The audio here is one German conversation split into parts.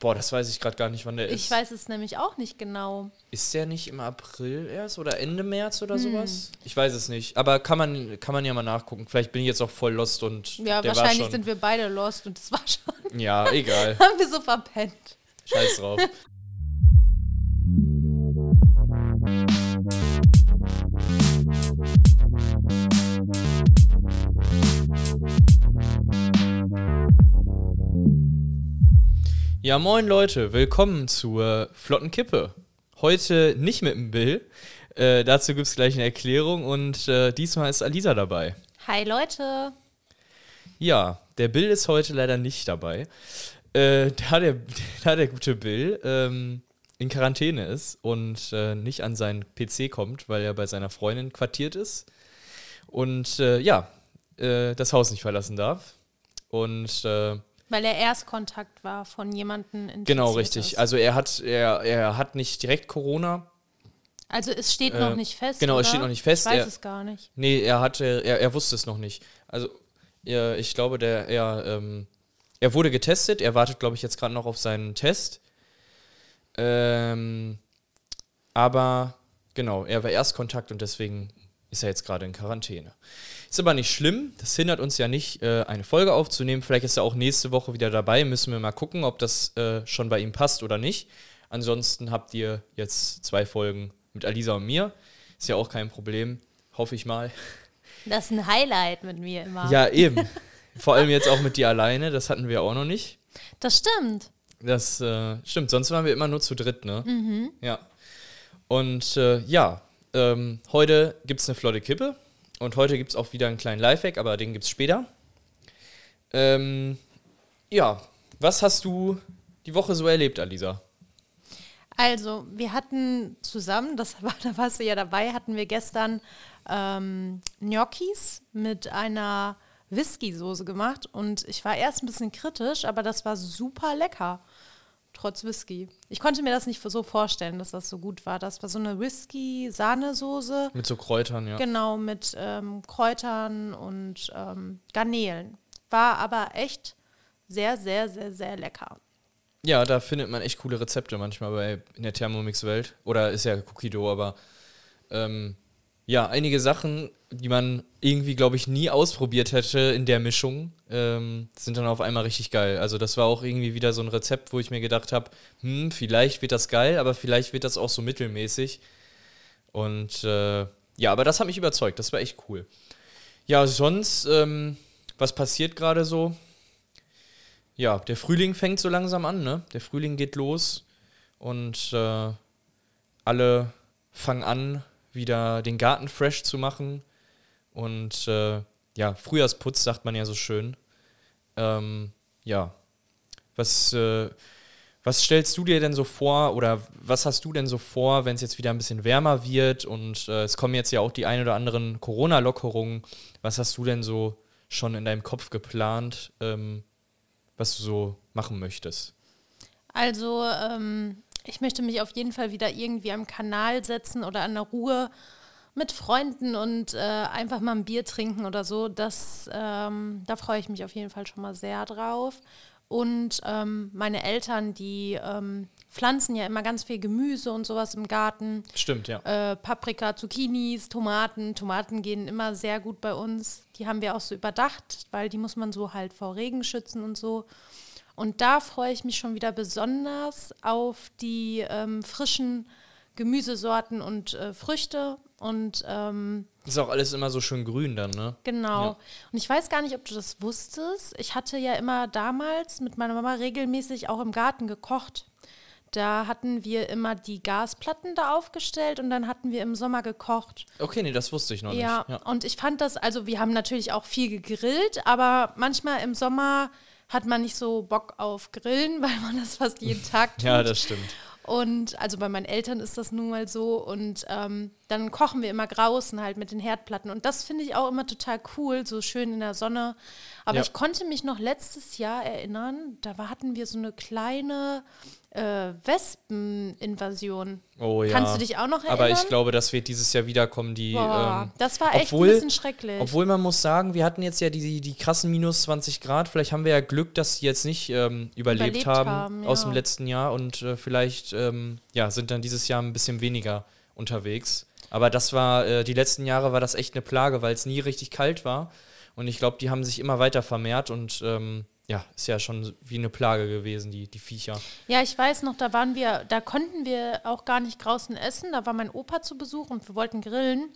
Boah, das weiß ich gerade gar nicht, wann der ist. Ich weiß es nämlich auch nicht genau. Ist der nicht im April erst oder Ende März oder Hm. sowas? Ich weiß es nicht. Aber kann man, kann man ja mal nachgucken. Vielleicht bin ich jetzt auch voll lost und Ja, der war wahrscheinlich sind wir beide lost und das war schon. Ja, egal. haben wir so verpennt. Scheiß drauf. Ja, moin Leute, willkommen zur Flotten Kippe. Heute nicht mit dem Bill. Äh, dazu gibt es gleich eine Erklärung und äh, diesmal ist Alisa dabei. Hi Leute. Ja, der Bill ist heute leider nicht dabei. Äh, da, der, da der gute Bill ähm, in Quarantäne ist und äh, nicht an seinen PC kommt, weil er bei seiner Freundin quartiert ist und äh, ja, äh, das Haus nicht verlassen darf. Und Weil er Erstkontakt war von jemandem in genau richtig. Also er hat, er, er hat nicht direkt Corona. Also es steht äh, noch nicht fest. genau, es oder? steht noch nicht fest. Ich weiß Er- es gar nicht. Nee, er hatte, er, er wusste es noch nicht. Also, er, ich glaube, der, er, ähm, er wurde getestet. Er wartet, glaube ich, jetzt gerade noch auf seinen Test. Ähm, aber genau, er war Erstkontakt und deswegen ist er jetzt gerade in Quarantäne. Ist aber nicht schlimm. Das hindert uns ja nicht, äh, eine Folge aufzunehmen. Vielleicht ist er auch nächste Woche wieder dabei. Müssen wir mal gucken, ob das äh, schon bei ihm passt oder nicht. Ansonsten habt ihr jetzt zwei Folgen mit Alisa und mir. Ist ja auch kein Problem. Hoffe ich mal. Das ist ein Highlight mit mir immer. Ja, eben. Vor allem jetzt auch mit dir alleine, das hatten wir auch noch nicht. Das stimmt. Das äh, stimmt, sonst waren wir immer nur zu dritt, ne? Mhm. Ja. Und äh, ja, ähm, heute gibt es eine flotte Kippe und heute gibt es auch wieder einen kleinen Lifehack, aber den gibt es später. Ähm, ja, was hast du die Woche so erlebt, Alisa? Also, wir hatten zusammen, das war, da warst du ja dabei, hatten wir gestern ähm, Gnocchis mit einer Whisky-Soße gemacht und ich war erst ein bisschen kritisch, aber das war super lecker. Trotz Whisky. Ich konnte mir das nicht so vorstellen, dass das so gut war. Das war so eine Whisky-Sahnesoße. Mit so Kräutern, ja. Genau, mit ähm, Kräutern und ähm, Garnelen. War aber echt sehr, sehr, sehr, sehr lecker. Ja, da findet man echt coole Rezepte manchmal bei in der Thermomix-Welt. Oder ist ja Cookie Dough, aber ähm, ja, einige Sachen, die man irgendwie, glaube ich, nie ausprobiert hätte in der Mischung, ähm, sind dann auf einmal richtig geil. Also das war auch irgendwie wieder so ein Rezept, wo ich mir gedacht habe, hm, vielleicht wird das geil, aber vielleicht wird das auch so mittelmäßig. Und äh, ja, aber das hat mich überzeugt. Das war echt cool. Ja, sonst, ähm, was passiert gerade so? ja, der Frühling fängt so langsam an, ne? Der Frühling geht los und äh, alle fangen an, wieder den Garten fresh zu machen. Und äh, ja, Frühjahrsputz sagt man ja so schön. Ähm, ja, was, äh, was stellst du dir denn so vor oder was hast du denn so vor, wenn es jetzt wieder ein bisschen wärmer wird und äh, es kommen jetzt ja auch die ein oder anderen Corona-Lockerungen. Was hast du denn so schon in deinem Kopf geplant? Ähm, was du so machen möchtest. Also, ähm, ich möchte mich auf jeden Fall wieder irgendwie am Kanal setzen oder an der Ruhe mit Freunden und äh, einfach mal ein Bier trinken oder so. Das, ähm, da freue ich mich auf jeden Fall schon mal sehr drauf. Und ähm, meine Eltern, die ähm, pflanzen ja immer ganz viel Gemüse und sowas im Garten. Stimmt, ja. Äh, Paprika, Zucchinis, Tomaten. Tomaten gehen immer sehr gut bei uns. Die haben wir auch so überdacht, weil die muss man so halt vor Regen schützen und so. Und da freue ich mich schon wieder besonders auf die ähm, frischen Gemüsesorten und äh, Früchte. Und ähm, Ist auch alles immer so schön grün dann, ne? Genau. Ja. Und ich weiß gar nicht, ob du das wusstest. Ich hatte ja immer damals mit meiner Mama regelmäßig auch im Garten gekocht. Da hatten wir immer die Gasplatten da aufgestellt und dann hatten wir im Sommer gekocht. Okay, nee, das wusste ich noch Ja, nicht. Ja. und ich fand das, also wir haben natürlich auch viel gegrillt, aber manchmal im Sommer hat man nicht so Bock auf Grillen, weil man das fast jeden Tag tut. ja, das stimmt. Und also bei meinen Eltern ist das nun mal so. Und ähm, dann kochen wir immer draußen halt mit den Herdplatten. Und das finde ich auch immer total cool, so schön in der Sonne. Aber Ja. ich konnte mich noch letztes Jahr erinnern, da hatten wir so eine kleine äh, Wespeninvasion. Oh ja. Kannst du dich auch noch erinnern? Aber ich glaube, das wird dieses Jahr wiederkommen, die. Boah, ähm, das war echt obwohl- ein bisschen schrecklich. Obwohl man muss sagen, wir hatten jetzt ja die, die krassen minus 20 Grad. Vielleicht haben wir ja Glück, dass sie jetzt nicht ähm, überlebt, Überlebt haben, haben, aus ja. dem letzten Jahr und äh, vielleicht ähm, ja, sind dann dieses Jahr ein bisschen weniger unterwegs. Aber das war, äh, die letzten Jahre war das echt eine Plage, weil es nie richtig kalt war. Und ich glaube, die haben sich immer weiter vermehrt und ähm, ja, ist ja schon wie eine Plage gewesen, die, die Viecher. Ja, ich weiß noch, da waren wir, da konnten wir auch gar nicht draußen essen. Da war mein Opa zu Besuch und wir wollten grillen.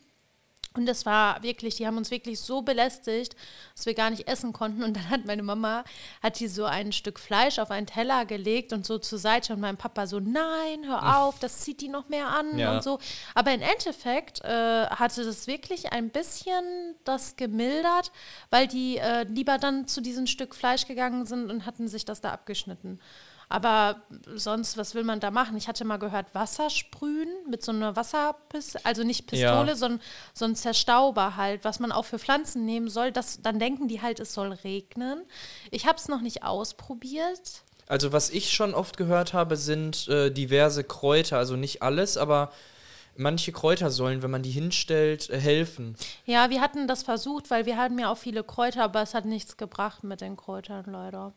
Und das war wirklich, die haben uns wirklich so belästigt, dass wir gar nicht essen konnten. Und dann hat meine Mama, hat die so ein Stück Fleisch auf einen Teller gelegt und so zur Seite. Und mein Papa so, nein, hör auf, das zieht die noch mehr an Ja. und so. Aber im Endeffekt äh, hatte das wirklich ein bisschen das gemildert, weil die äh, lieber dann zu diesem Stück Fleisch gegangen sind und hatten sich das da abgeschnitten. Aber sonst, was will man da machen? Ich hatte mal gehört, Wasser sprühen mit so einer Wasserpistole, also nicht Pistole, Ja. sondern so ein Zerstauber halt, was man auch für Pflanzen nehmen soll. Das, dann denken die halt, es soll regnen. Ich habe es noch nicht ausprobiert. Also was ich schon oft gehört habe, sind äh, diverse Kräuter, also nicht alles, aber manche Kräuter sollen, wenn man die hinstellt, äh, helfen. Ja, wir hatten das versucht, weil wir hatten ja auch viele Kräuter, aber es hat nichts gebracht mit den Kräutern leider.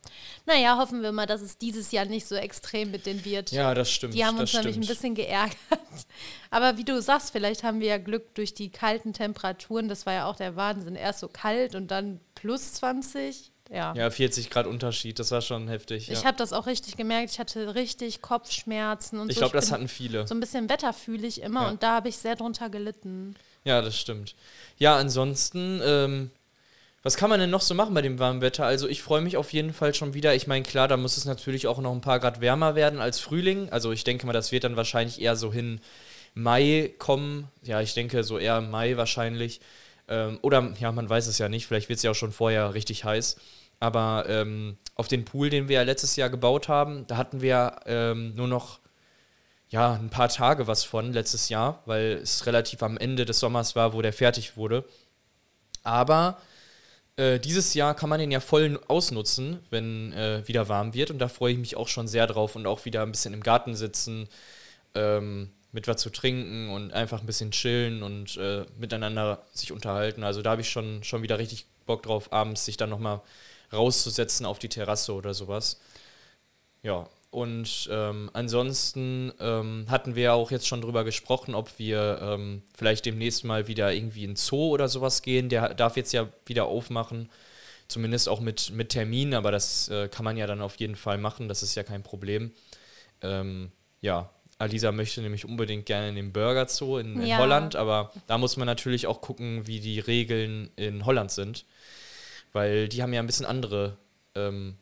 Naja, hoffen wir mal, dass es dieses Jahr nicht so extrem mit denen wird. Ja, das stimmt. Die haben uns nämlich ein stimmt. bisschen geärgert. Aber wie du sagst, vielleicht haben wir ja Glück durch die kalten Temperaturen. Das war ja auch der Wahnsinn. Erst so kalt und dann plus 20. Ja. Ja, 40 Grad Unterschied, das war schon heftig. Ich ja. habe das auch richtig gemerkt. Ich hatte richtig Kopfschmerzen und Ich so. glaube, das hatten viele. So ein bisschen Wetter fühle ich immer Ja. und da habe ich sehr drunter gelitten. Ja, das stimmt. Ja, ansonsten, ähm, was kann man denn noch so machen bei dem warmen Wetter? Also ich freue mich auf jeden Fall schon wieder. Ich meine, klar, da muss es natürlich auch noch ein paar Grad wärmer werden als Frühling. Also ich denke mal, das wird dann wahrscheinlich eher so hin Mai kommen. Ja, ich denke so eher Mai wahrscheinlich. Ähm, oder ja, man weiß es ja nicht. Vielleicht wird es ja auch schon vorher richtig heiß. Aber ähm, auf den Pool, den wir ja letztes Jahr gebaut haben, da hatten wir ähm, nur noch ja, ein paar Tage was von letztes Jahr, weil es relativ am Ende des Sommers war, wo der fertig wurde. Aber äh, dieses Jahr kann man den ja voll ausnutzen, wenn äh, wieder warm wird. Und da freue ich mich auch schon sehr drauf und auch wieder ein bisschen im Garten sitzen, ähm, mit was zu trinken und einfach ein bisschen chillen und äh, miteinander sich unterhalten. Also da habe ich schon, schon wieder richtig Bock drauf, abends sich dann nochmal rauszusetzen auf die Terrasse oder sowas. Ja, und ähm, ansonsten ähm, hatten wir auch jetzt schon drüber gesprochen, ob wir ähm, vielleicht demnächst mal wieder irgendwie in Zoo oder sowas gehen. Der darf jetzt ja wieder aufmachen, zumindest auch mit, mit Termin, aber das äh, kann man ja dann auf jeden Fall machen, das ist ja kein Problem. Ähm, ja, Alisa möchte nämlich unbedingt gerne in den Burger Zoo in, in Ja. Holland, aber da muss man natürlich auch gucken, wie die Regeln in Holland sind, weil die haben ja ein bisschen andere ähm,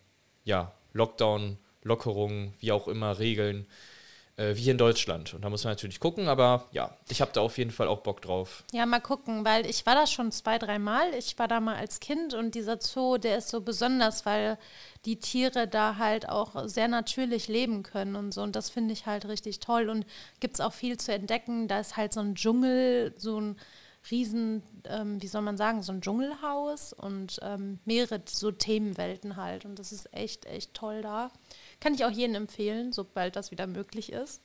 ja, Lockdown, Lockerungen, wie auch immer, Regeln, äh, wie hier in Deutschland. Und da muss man natürlich gucken, aber ja, ich habe da auf jeden Fall auch Bock drauf. Ja, mal gucken, weil ich war da schon zwei, dreimal. Ich war da mal als Kind und dieser Zoo, der ist so besonders, weil die Tiere da halt auch sehr natürlich leben können und so. Und das finde ich halt richtig toll. Und gibt es auch viel zu entdecken. Da ist halt so ein Dschungel, so ein riesen, ähm, wie soll man sagen, so ein Dschungelhaus und ähm, mehrere so Themenwelten halt. Und das ist echt, echt toll da. Kann ich auch jedem empfehlen, sobald das wieder möglich ist.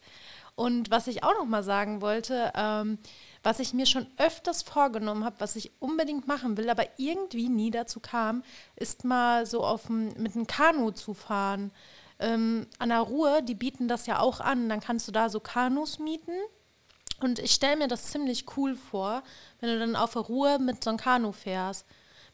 Und was ich auch noch mal sagen wollte, ähm, was ich mir schon öfters vorgenommen habe, was ich unbedingt machen will, aber irgendwie nie dazu kam, ist mal so auf mit einem Kanu zu fahren. Ähm, an der Ruhr, die bieten das ja auch an. Dann kannst du da so Kanus mieten. Und ich stelle mir das ziemlich cool vor, wenn du dann auf der Ruhr mit so einem Kanu fährst.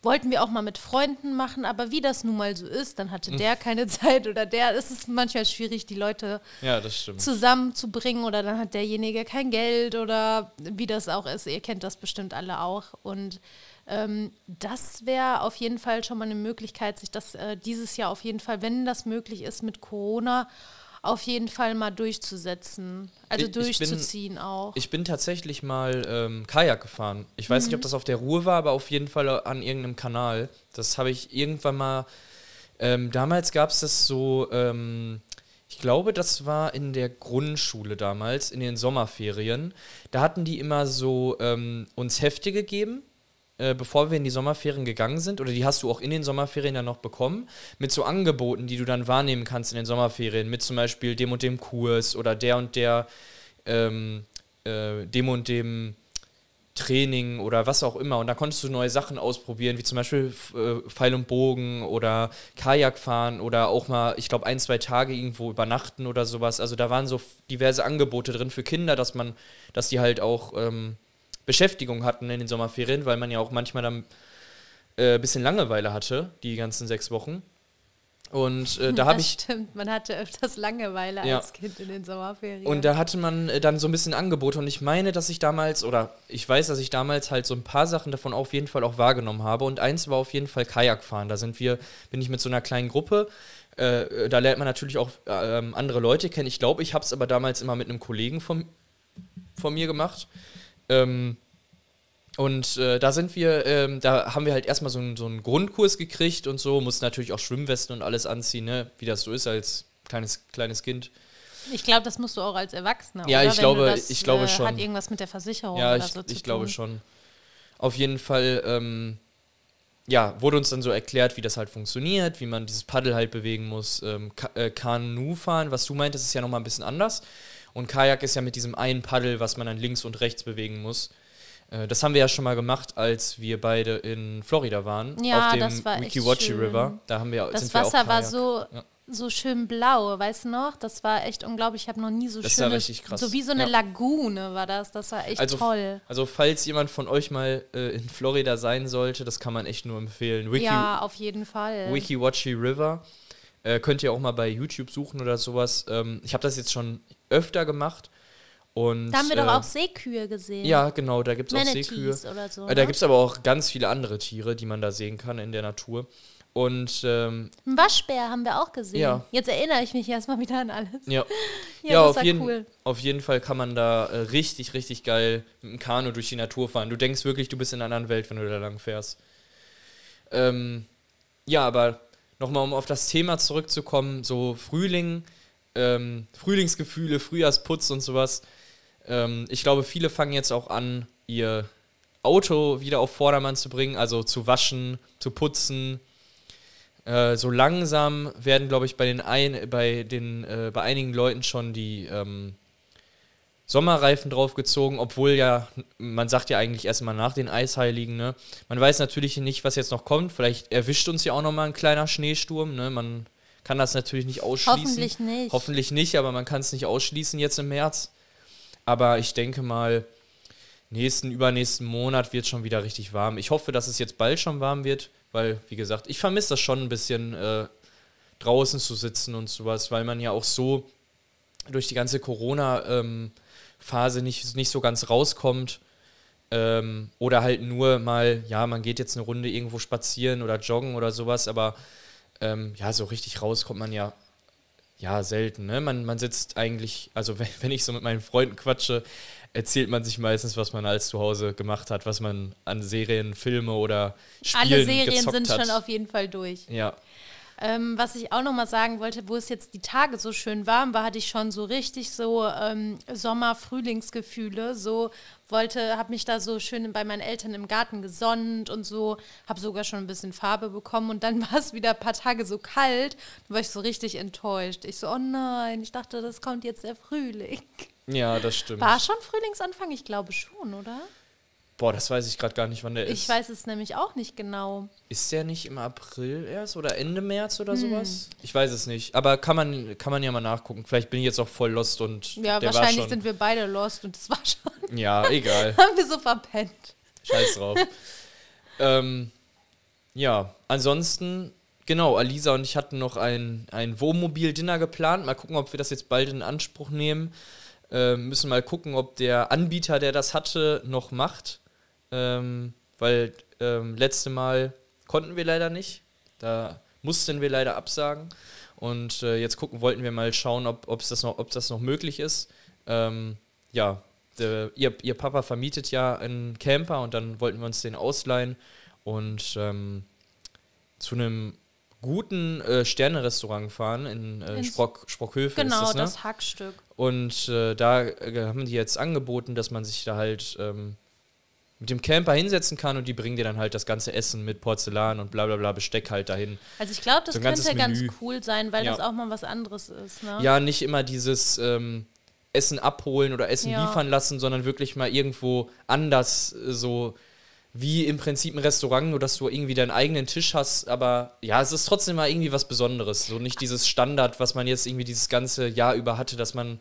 Wollten wir auch mal mit Freunden machen, aber wie das nun mal so ist, dann hatte der keine Zeit oder der. Es ist manchmal schwierig, die Leute Ja, zusammenzubringen oder dann hat derjenige kein Geld oder wie das auch ist. Ihr kennt das bestimmt alle auch. Und ähm, das wäre auf jeden Fall schon mal eine Möglichkeit, sich das äh, dieses Jahr auf jeden Fall, wenn das möglich ist mit Corona, auf jeden Fall mal durchzusetzen. Also Ich- ich bin- durchzuziehen auch. Ich bin tatsächlich mal ähm, Kajak gefahren. Ich weiß nicht, ob das auf der Ruhr war, aber auf jeden Fall an irgendeinem Kanal. Das habe ich irgendwann mal. Ähm, damals gab es das so. Ähm, ich glaube, das war in der Grundschule damals, in den Sommerferien. Da hatten die immer so ähm, uns Hefte gegeben äh, bevor wir in die Sommerferien gegangen sind, oder die hast du auch in den Sommerferien dann noch bekommen, mit so Angeboten, die du dann wahrnehmen kannst in den Sommerferien, mit zum Beispiel dem und dem Kurs oder der und der, ähm, äh, dem und dem Training oder was auch immer. Und da konntest du neue Sachen ausprobieren, wie zum Beispiel äh, Pfeil und Bogen oder Kajak fahren oder auch mal, ich glaube, ein, zwei Tage irgendwo übernachten oder sowas. Also da waren so diverse Angebote drin für Kinder, dass man, dass die halt auch ähm, Beschäftigung hatten in den Sommerferien, weil man ja auch manchmal dann ein äh, bisschen Langeweile hatte, die ganzen sechs Wochen. Und äh, da habe ich. Stimmt, man hatte öfters Langeweile ja. als Kind in den Sommerferien. Und da hatte man äh, dann so ein bisschen Angebote. Und ich meine, dass ich damals, oder ich weiß, dass ich damals halt so ein paar Sachen davon auf jeden Fall auch wahrgenommen habe. Und eins war auf jeden Fall Kajakfahren. Da sind wir, bin ich mit so einer kleinen Gruppe. Äh, da lernt man natürlich auch ähm, andere Leute kennen. Ich glaube, ich habe es aber damals immer mit einem Kollegen von, von mir gemacht. Ähm, und äh, da sind wir, ähm, da haben wir halt erstmal so, einen, so einen Grundkurs gekriegt und so, mussten natürlich auch Schwimmwesten und alles anziehen, ne? wie das so ist als kleines, kleines Kind. Ich glaube, das musst du auch als Erwachsener. Ja, oder? ich glaube, das, ich glaube äh, schon. Hat irgendwas mit der Versicherung ja, oder ich, so zu ich tun. glaube schon. Auf jeden Fall, ähm, ja, wurde uns dann so erklärt, wie das halt funktioniert, wie man dieses Paddel halt bewegen muss. Ähm, Ka äh, Kanu fahren, was du meintest, ist ja nochmal ein bisschen anders. Und Kajak ist ja mit diesem einen Paddel, was man dann links und rechts bewegen muss. Äh, das haben wir ja schon mal gemacht, als wir beide in Florida waren. Ja, auf dem Wikiwachi River. Da haben wir, das sind Wasser wir auch war so, Ja. so schön blau, weißt du noch? Das war echt unglaublich. Ich habe noch nie so Das schön. war richtig krass. So wie so eine Ja. Lagune war das. Das war echt Also, toll. also falls jemand von euch mal äh, in Florida sein sollte, das kann man echt nur empfehlen. Wiki, ja, auf jeden Fall. Wikiwachi River. Äh, könnt ihr auch mal bei YouTube suchen oder sowas. Ähm, ich habe das jetzt schon öfter gemacht. Und, da haben wir äh, doch auch Seekühe gesehen. Ja, genau, da gibt es auch Seekühe. oder so. Äh, da ne? gibt es aber auch ganz viele andere Tiere, die man da sehen kann in der Natur. Und ähm, Einen Waschbär haben wir auch gesehen. Ja. Jetzt erinnere ich mich erstmal wieder an alles. ja, Ja, ja, auf, jeden, cool. auf jeden Fall kann man da äh, richtig, richtig geil mit dem Kanu durch die Natur fahren. Du denkst wirklich, du bist in einer anderen Welt, wenn du da lang fährst. Ähm, ja, aber nochmal, um auf das Thema zurückzukommen, so Frühling, ähm, Frühlingsgefühle, Frühjahrsputz und sowas. Ähm, ich glaube, viele fangen jetzt auch an, ihr Auto wieder auf Vordermann zu bringen, also zu waschen, zu putzen. Äh, so langsam werden, glaube ich, bei den, ein, bei, den äh, bei einigen Leuten schon die ähm, Sommerreifen draufgezogen, obwohl ja, man sagt ja eigentlich erstmal nach den Eisheiligen, ne? Man weiß natürlich nicht, was jetzt noch kommt. Vielleicht erwischt uns ja auch nochmal ein kleiner Schneesturm, ne? Man kann das natürlich nicht ausschließen. Hoffentlich nicht. Hoffentlich nicht, aber man kann es nicht ausschließen jetzt im März. Aber ich denke mal, nächsten, übernächsten Monat wird schon wieder richtig warm. Ich hoffe, dass es jetzt bald schon warm wird, weil, wie gesagt, ich vermisse das schon ein bisschen, äh, draußen zu sitzen und sowas, weil man ja auch so durch die ganze Corona-Phase nicht, nicht so ganz rauskommt. Ähm, oder halt nur mal, ja, man geht jetzt eine Runde irgendwo spazieren oder joggen oder sowas, aber ähm, ja, so richtig raus kommt man ja ja, selten, ne? Man, man sitzt eigentlich, also wenn, wenn ich so mit meinen Freunden quatsche, erzählt man sich meistens, was man alles zu Hause gemacht hat, was man an Serien, Filme oder Spielen Alle Serien sind hat. schon auf jeden Fall durch. Ja, Ähm, was ich auch noch mal sagen wollte, wo es jetzt die Tage so schön warm war, hatte ich schon so richtig so ähm, Sommer-Frühlingsgefühle. So wollte, habe mich da so schön bei meinen Eltern im Garten gesonnt und so, habe sogar schon ein bisschen Farbe bekommen und dann war es wieder ein paar Tage so kalt. Da war ich so richtig enttäuscht. Ich so, oh nein, ich dachte, das kommt jetzt der Frühling. ja, das stimmt. War schon Frühlingsanfang? Ich glaube schon, oder? Boah, das weiß ich gerade gar nicht, wann der ist. Ich weiß es nämlich auch nicht genau. Ist der nicht im April erst oder Ende März Hm. oder sowas? Ich weiß es nicht. Aber kann man, kann man ja mal nachgucken. Vielleicht bin ich jetzt auch voll lost und Ja, der war wahrscheinlich sind wir beide lost und das war schon. Ja, egal. haben wir so verpennt. Scheiß drauf. ähm, ja, ansonsten, genau, Alisa und ich hatten noch ein, ein Wohnmobil-Dinner geplant. Mal gucken, ob wir das jetzt bald in Anspruch nehmen. Ähm, müssen mal gucken, ob der Anbieter, der das hatte, noch macht. Ähm, weil ähm, letzte Mal konnten wir leider nicht. Da mussten wir leider absagen. Und äh, jetzt gucken wollten wir mal schauen, ob ob's das, noch, ob das noch möglich ist. Ähm, ja, der, ihr, ihr Papa vermietet ja einen Camper und dann wollten wir uns den ausleihen und ähm, zu einem guten äh, Sterne-Restaurant fahren in äh, Sprock, Sprockhövel Genau, das, ne? das Hackstück. Und äh, da äh, haben die jetzt angeboten, dass man sich da halt ähm, mit dem Camper hinsetzen kann und die bringen dir dann halt das ganze Essen mit Porzellan und bla bla bla Besteck halt dahin. Also ich glaube, das So könnte ganz cool sein, weil Ja. das auch mal was anderes ist. Ne? Ja, nicht immer dieses ähm, Essen abholen oder Essen Ja. liefern lassen, sondern wirklich mal irgendwo anders äh, so wie im Prinzip ein Restaurant, nur dass du irgendwie deinen eigenen Tisch hast, aber ja, es ist trotzdem mal irgendwie was Besonderes. So nicht dieses Standard, was man jetzt irgendwie dieses ganze Jahr über hatte, dass man,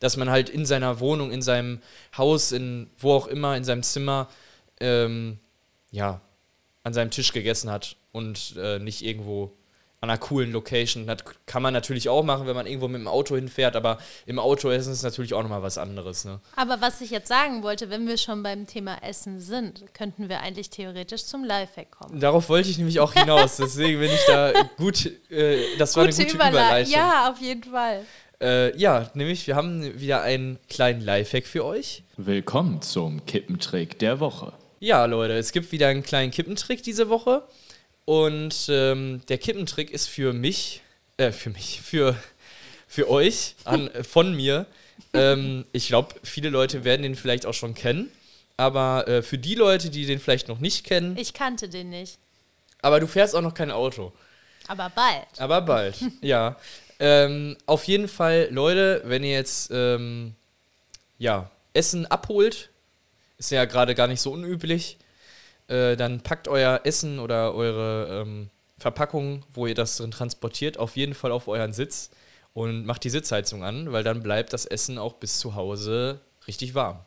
dass man halt in seiner Wohnung, in seinem Haus, in wo auch immer, in seinem Zimmer, ähm, ja, an seinem Tisch gegessen hat und äh, nicht irgendwo an einer coolen Location. Das kann man natürlich auch machen, wenn man irgendwo mit dem Auto hinfährt, aber im Auto essen ist natürlich auch nochmal was anderes. Ne? Aber was ich jetzt sagen wollte, wenn wir schon beim Thema Essen sind, könnten wir eigentlich theoretisch zum Lifehack kommen. Darauf wollte ich nämlich auch hinaus, deswegen bin ich da gut, äh, das war eine gute Überlei- Überleitung. Ja, auf jeden Fall. Äh, ja, nämlich wir haben wieder einen kleinen Lifehack für euch. Willkommen zum Kippentrick der Woche. Ja, Leute, es gibt wieder einen kleinen Kippentrick diese Woche. Und ähm, der Kippentrick ist für mich, äh, für mich, für, für euch, an, äh, von mir. Ähm, ich glaube, viele Leute werden den vielleicht auch schon kennen. Aber äh, für die Leute, die den vielleicht noch nicht kennen, Ich kannte den nicht. aber du fährst auch noch kein Auto. Aber bald. Aber bald, ja. Ähm, auf jeden Fall, Leute, wenn ihr jetzt ähm, ja, Essen abholt, ist ja gerade gar nicht so unüblich, äh, dann packt euer Essen oder eure ähm, Verpackung, wo ihr das drin transportiert, auf jeden Fall auf euren Sitz und macht die Sitzheizung an, weil dann bleibt das Essen auch bis zu Hause richtig warm.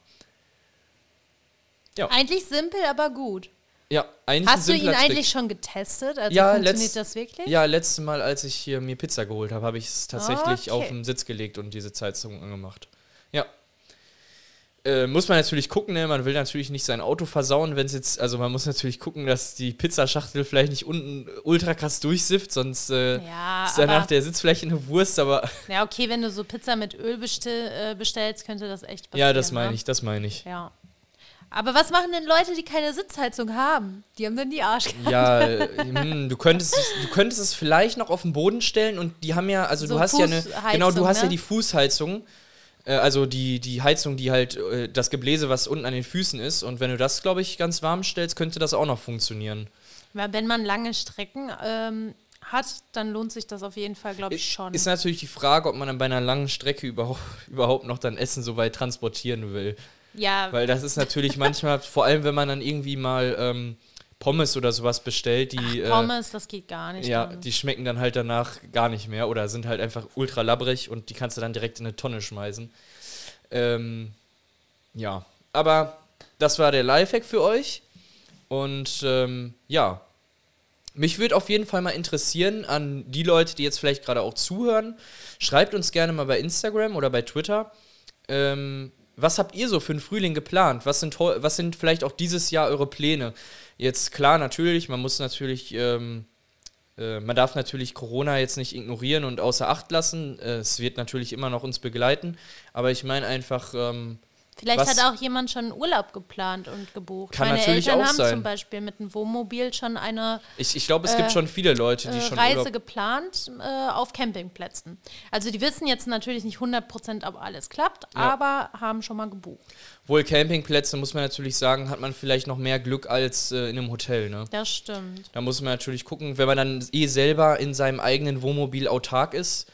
Eigentlich simpel, aber gut. Ja, eigentlich Hast du ihn Trick. eigentlich schon getestet? Also Ja, funktioniert das wirklich? Ja, letztes Mal, als ich hier mir Pizza geholt habe, habe ich es tatsächlich Okay. auf den Sitz gelegt und diese Zeitung angemacht. Ja. Äh, muss man natürlich gucken, ne? man will natürlich nicht sein Auto versauen, wenn es jetzt, also man muss natürlich gucken, dass die Pizzaschachtel vielleicht nicht unten ultra krass durchsifft, sonst äh, Ja, ist danach der Sitz vielleicht in eine Wurst, aber Ja, okay, wenn du so Pizza mit Öl bestell, äh, bestellst, könnte das echt passieren. ja, das meine ne? ich, das meine ich. Ja. Aber was machen denn Leute, die keine Sitzheizung haben? Die haben dann die Arschkarte. Ja, äh, hm, du könntest, es, du könntest es vielleicht noch auf den Boden stellen und die haben ja, also So du hast ja eine, genau, du hast ja ne? die Fußheizung, äh, also die, die Heizung, die halt, äh, das Gebläse, was unten an den Füßen ist und wenn du das, glaube ich, ganz warm stellst, könnte das auch noch funktionieren. Weil wenn man lange Strecken ähm, hat, dann lohnt sich das auf jeden Fall, glaube ich, schon. Ist natürlich die Frage, ob man dann bei einer langen Strecke überhaupt, überhaupt noch dann Essen so weit transportieren will. Ja, Weil das ist natürlich manchmal, vor allem wenn man dann irgendwie mal ähm, Pommes oder sowas bestellt, die... äh, Pommes, das geht gar nicht. Ja, dann. die schmecken dann halt danach gar nicht mehr oder sind halt einfach ultra labbrig und die kannst du dann direkt in eine Tonne schmeißen. Ähm, ja, aber das war der Lifehack für euch. Und ähm, ja, mich würde auf jeden Fall mal interessieren an die Leute, die jetzt vielleicht gerade auch zuhören. Schreibt uns gerne mal bei Instagram oder bei Twitter. Ähm, was habt ihr so für den Frühling geplant? Was sind, was sind vielleicht auch dieses Jahr eure Pläne? Jetzt klar, natürlich, man muss natürlich, ähm, äh, man darf natürlich Corona jetzt nicht ignorieren und außer Acht lassen. Äh, es wird natürlich immer noch uns begleiten. Aber ich meine einfach, ähm, Vielleicht was- hat auch jemand schon einen Urlaub geplant und gebucht. Kann Meine natürlich Eltern auch haben sein. zum Beispiel mit einem Wohnmobil schon eine ich, ich glaube, es Äh, gibt schon viele Leute, die äh, schon Reise Urlaub geplant äh, auf Campingplätzen. Also die wissen jetzt natürlich nicht 100%, ob alles klappt, Ja. aber haben schon mal gebucht. Wohl Campingplätze, muss man natürlich sagen, hat man vielleicht noch mehr Glück als äh, in einem Hotel. Ne? Das stimmt. Da muss man natürlich gucken, wenn man dann eh selber in seinem eigenen Wohnmobil autark ist,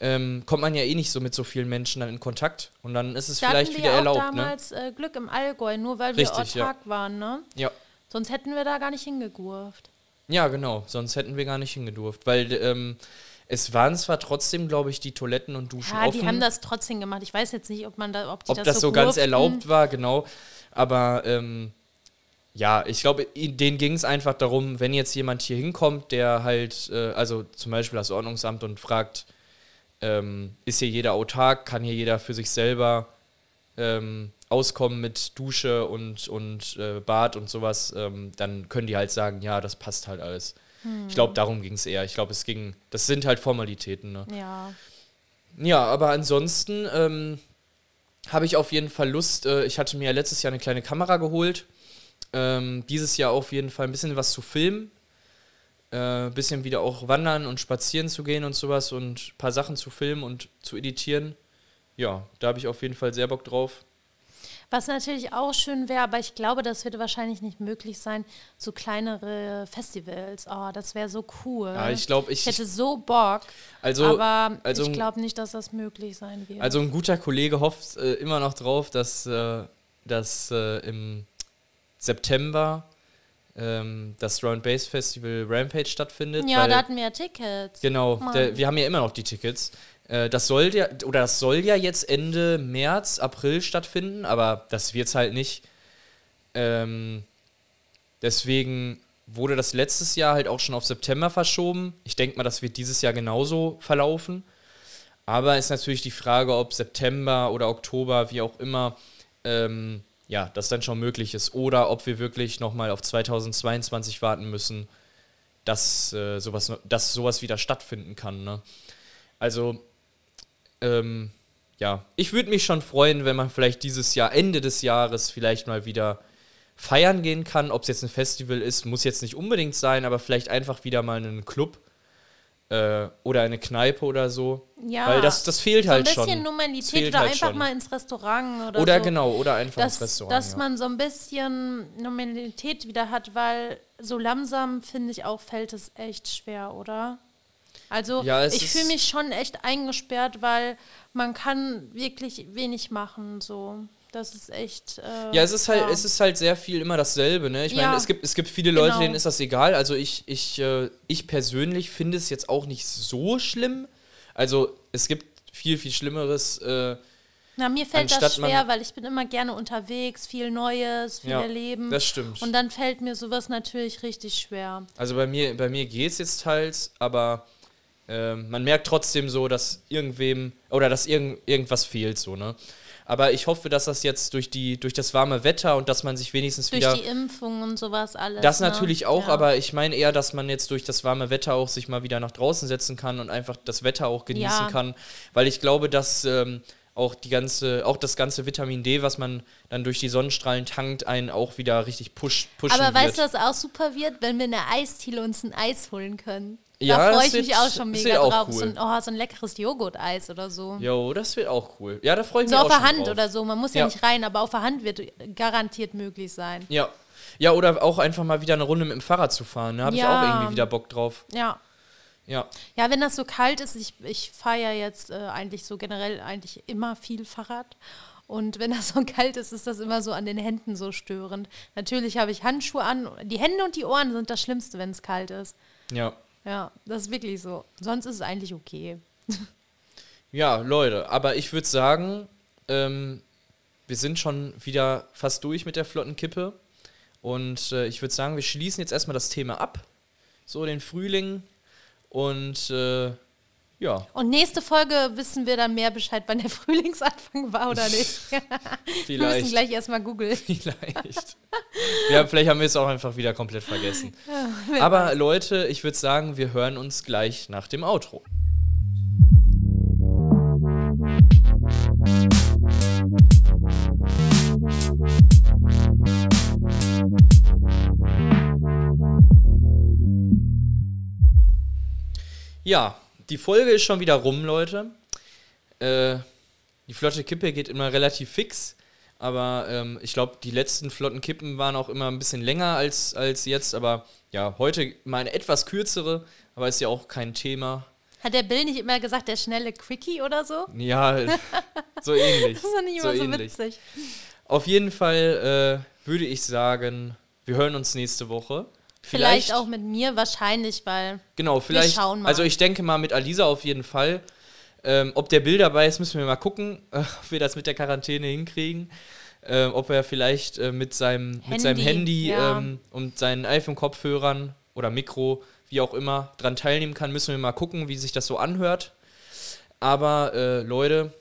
ähm, kommt man ja eh nicht so mit so vielen Menschen dann in Kontakt. Und dann ist es Da vielleicht hatten wir wieder ja auch erlaubt. Ne? damals äh, Glück im Allgäu, nur weil wir Richtig, ja. autark waren, ne? Ja. Sonst hätten wir da gar nicht hingegurft. ja, genau. Sonst hätten wir gar nicht hingedurft. Weil ähm, es waren zwar trotzdem, glaube ich, die Toiletten und Duschen Ja, offen. die haben das trotzdem gemacht. Ich weiß jetzt nicht, ob man da, ob die ob das, so, so ganz erlaubt war, genau. Aber ähm, ja, ich glaube, denen ging es einfach darum, wenn jetzt jemand hier hinkommt, der halt, äh, also zum Beispiel das Ordnungsamt und fragt, ähm, ist hier jeder autark, kann hier jeder für sich selber ähm, auskommen mit Dusche und, und äh, Bad und sowas, ähm, dann können die halt sagen, ja, das passt halt alles. Ich glaube, darum ging es eher. Ich glaube, es ging, das sind halt Formalitäten. Ne? Ja. Ja, aber ansonsten ähm, habe ich auf jeden Fall Lust. Äh, ich hatte mir ja letztes Jahr eine kleine Kamera geholt. Ähm, dieses Jahr auf jeden Fall ein bisschen was zu filmen. Ein äh, bisschen wieder auch wandern und spazieren zu gehen und sowas und ein paar Sachen zu filmen und zu editieren. Ja, da habe ich auf jeden Fall sehr Bock drauf. Was natürlich auch schön wäre, aber ich glaube, das wird wahrscheinlich nicht möglich sein, so kleinere Festivals. Oh, das wäre so cool. Ja, ich glaube, ich, Ich hätte so Bock, also, aber also, ich glaube nicht, dass das möglich sein wird. also ein guter Kollege hofft äh, immer noch drauf, dass, äh, dass äh, im September ähm, das Round Bass Festival Rampage stattfindet. ja, da hatten wir ja Tickets. Genau, der, wir haben ja immer noch die Tickets. Äh, das soll ja, oder das soll ja jetzt Ende März, April stattfinden, aber das wird's halt nicht. Ähm, deswegen wurde das letztes Jahr halt auch schon auf September verschoben. Ich denke mal, das wird dieses Jahr genauso verlaufen. Aber ist natürlich die Frage, ob September oder Oktober, wie auch immer, ähm, ja, das dann schon möglich ist. Oder ob wir wirklich nochmal auf 2022 warten müssen, dass, äh, sowas, dass sowas wieder stattfinden kann. Ne? Also, ähm, ja, ich würde mich schon freuen, wenn man vielleicht dieses Jahr, Ende des Jahres, vielleicht mal wieder feiern gehen kann. Ob es jetzt ein Festival ist, muss jetzt nicht unbedingt sein, aber vielleicht einfach wieder mal einen Club äh, oder eine Kneipe oder so. Ja. Weil das, das fehlt so ein halt bisschen schon. Normalität oder halt einfach schon. mal ins Restaurant oder, Oder so. genau, oder einfach ins dass, Restaurant. dass ja. man so ein bisschen Normalität wieder hat, weil so langsam, finde ich auch, fällt es echt schwer, oder? Also Ja, ich fühle mich schon echt eingesperrt, weil man kann wirklich wenig machen, so. Das ist echt. Äh, Ja, es ist halt, ja. es ist halt sehr viel immer dasselbe, ne? Ich meine, Ja. es gibt, es gibt viele Leute, Genau. denen ist das egal. Also ich, ich, äh, ich persönlich finde es jetzt auch nicht so schlimm. Also es gibt viel, viel Schlimmeres. Äh, Na, mir fällt das anstatt schwer, weil ich bin immer gerne unterwegs, viel Neues, viel Ja, erleben. das stimmt. Und dann fällt mir sowas natürlich richtig schwer. Also bei mir, bei mir geht es jetzt teils, aber ähm, man merkt trotzdem so, dass irgendwem oder dass irgend, irgendwas fehlt so, ne? Aber ich hoffe, dass das jetzt durch, die, durch das warme Wetter und dass man sich wenigstens Durch wieder. die Impfung und sowas alles. Das ne? natürlich auch, Ja. aber ich meine eher, dass man jetzt durch das warme Wetter auch sich mal wieder nach draußen setzen kann und einfach das Wetter auch genießen Ja. kann. Weil ich glaube, dass ähm, auch die ganze, auch das ganze Vitamin D, was man dann durch die Sonnenstrahlen tankt, einen auch wieder richtig push, pushen Aber wird. weißt du, was auch super wird, wenn wir in der Eisdiele uns ein Eis holen können? Ja, da freue ich mich auch schon mega auch drauf. cool. So, ein, oh, so ein leckeres Joghurt-Eis oder so. Jo, das wird auch cool. Ja, da freue ich so mich auf auch der schon Hand drauf. oder so. Man muss ja. Ja. nicht rein, aber auf der Hand wird garantiert möglich sein. Ja. Ja, oder auch einfach mal wieder eine Runde mit dem Fahrrad zu fahren. Da habe ich Ja. auch irgendwie wieder Bock drauf. Ja. Ja. Ja, wenn das so kalt ist, ich, ich fahre ja jetzt äh, eigentlich so generell eigentlich immer viel Fahrrad. Und wenn das so kalt ist, ist das immer so an den Händen so störend. Natürlich habe ich Handschuhe an. Die Hände und die Ohren sind das Schlimmste, wenn es kalt ist. Ja. Ja, das ist wirklich so. Sonst ist es eigentlich okay. Ja, Leute, aber ich würde sagen, ähm, wir sind schon wieder fast durch mit der flotten Kippe. Und äh, ich würde sagen, wir schließen jetzt erstmal das Thema ab. So den Frühling. Und äh, ja, Und nächste Folge wissen wir dann mehr Bescheid, wann der Frühlingsanfang war oder nicht. wir müssen vielleicht. gleich erstmal googeln. Vielleicht. ja, vielleicht haben wir es auch einfach wieder komplett vergessen. Aber Leute, ich würde sagen, wir hören uns gleich nach dem Outro. Ja, die Folge ist schon wieder rum, Leute. Äh, die flotte Kippe geht immer relativ fix, aber ähm, ich glaube, die letzten flotten Kippen waren auch immer ein bisschen länger als, als jetzt. Aber ja, heute mal eine etwas kürzere, aber ist ja auch kein Thema. Hat der Bill nicht immer gesagt, der schnelle Quickie oder so? Ja, so ähnlich. Das ist doch nicht so immer so ähnlich. witzig. Auf jeden Fall äh, würde ich sagen, wir hören uns nächste Woche. Vielleicht, auch mit mir, wahrscheinlich, weil Genau, vielleicht. schauen mal. Also ich denke mal mit Alisa auf jeden Fall. Ähm, ob der Bill dabei ist, müssen wir mal gucken, äh, ob wir das mit der Quarantäne hinkriegen. Ähm, ob er vielleicht äh, mit, seinem, mit seinem Handy, Handy ja. ähm, und seinen iPhone-Kopfhörern oder Mikro, wie auch immer, dran teilnehmen kann, müssen wir mal gucken, wie sich das so anhört. Aber äh, Leute,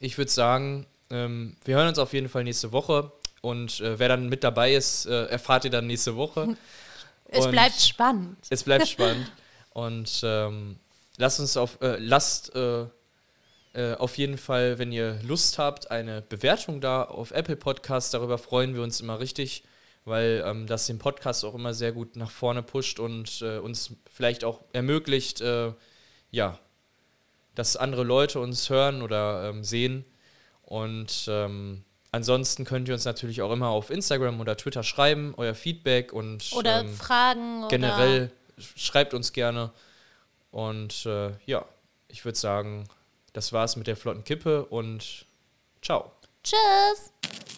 ich würde sagen, ähm, wir hören uns auf jeden Fall nächste Woche. Und äh, wer dann mit dabei ist, äh, erfahrt ihr dann nächste Woche. es Und- bleibt spannend. es bleibt spannend. Und ähm, lasst uns auf, äh, lasst äh, äh, auf jeden Fall, wenn ihr Lust habt, eine Bewertung da auf Apple Podcasts. Darüber freuen wir uns immer richtig, weil ähm, das den Podcast auch immer sehr gut nach vorne pusht und äh, uns vielleicht auch ermöglicht, ja, dass andere Leute uns hören oder ähm, sehen. Und ähm, ansonsten könnt ihr uns natürlich auch immer auf Instagram oder Twitter schreiben, euer Feedback und Oder ähm, Fragen oder generell schreibt uns gerne. Und äh, ja, ich würde sagen, das war's mit der flotten Kippe und ciao. Tschüss.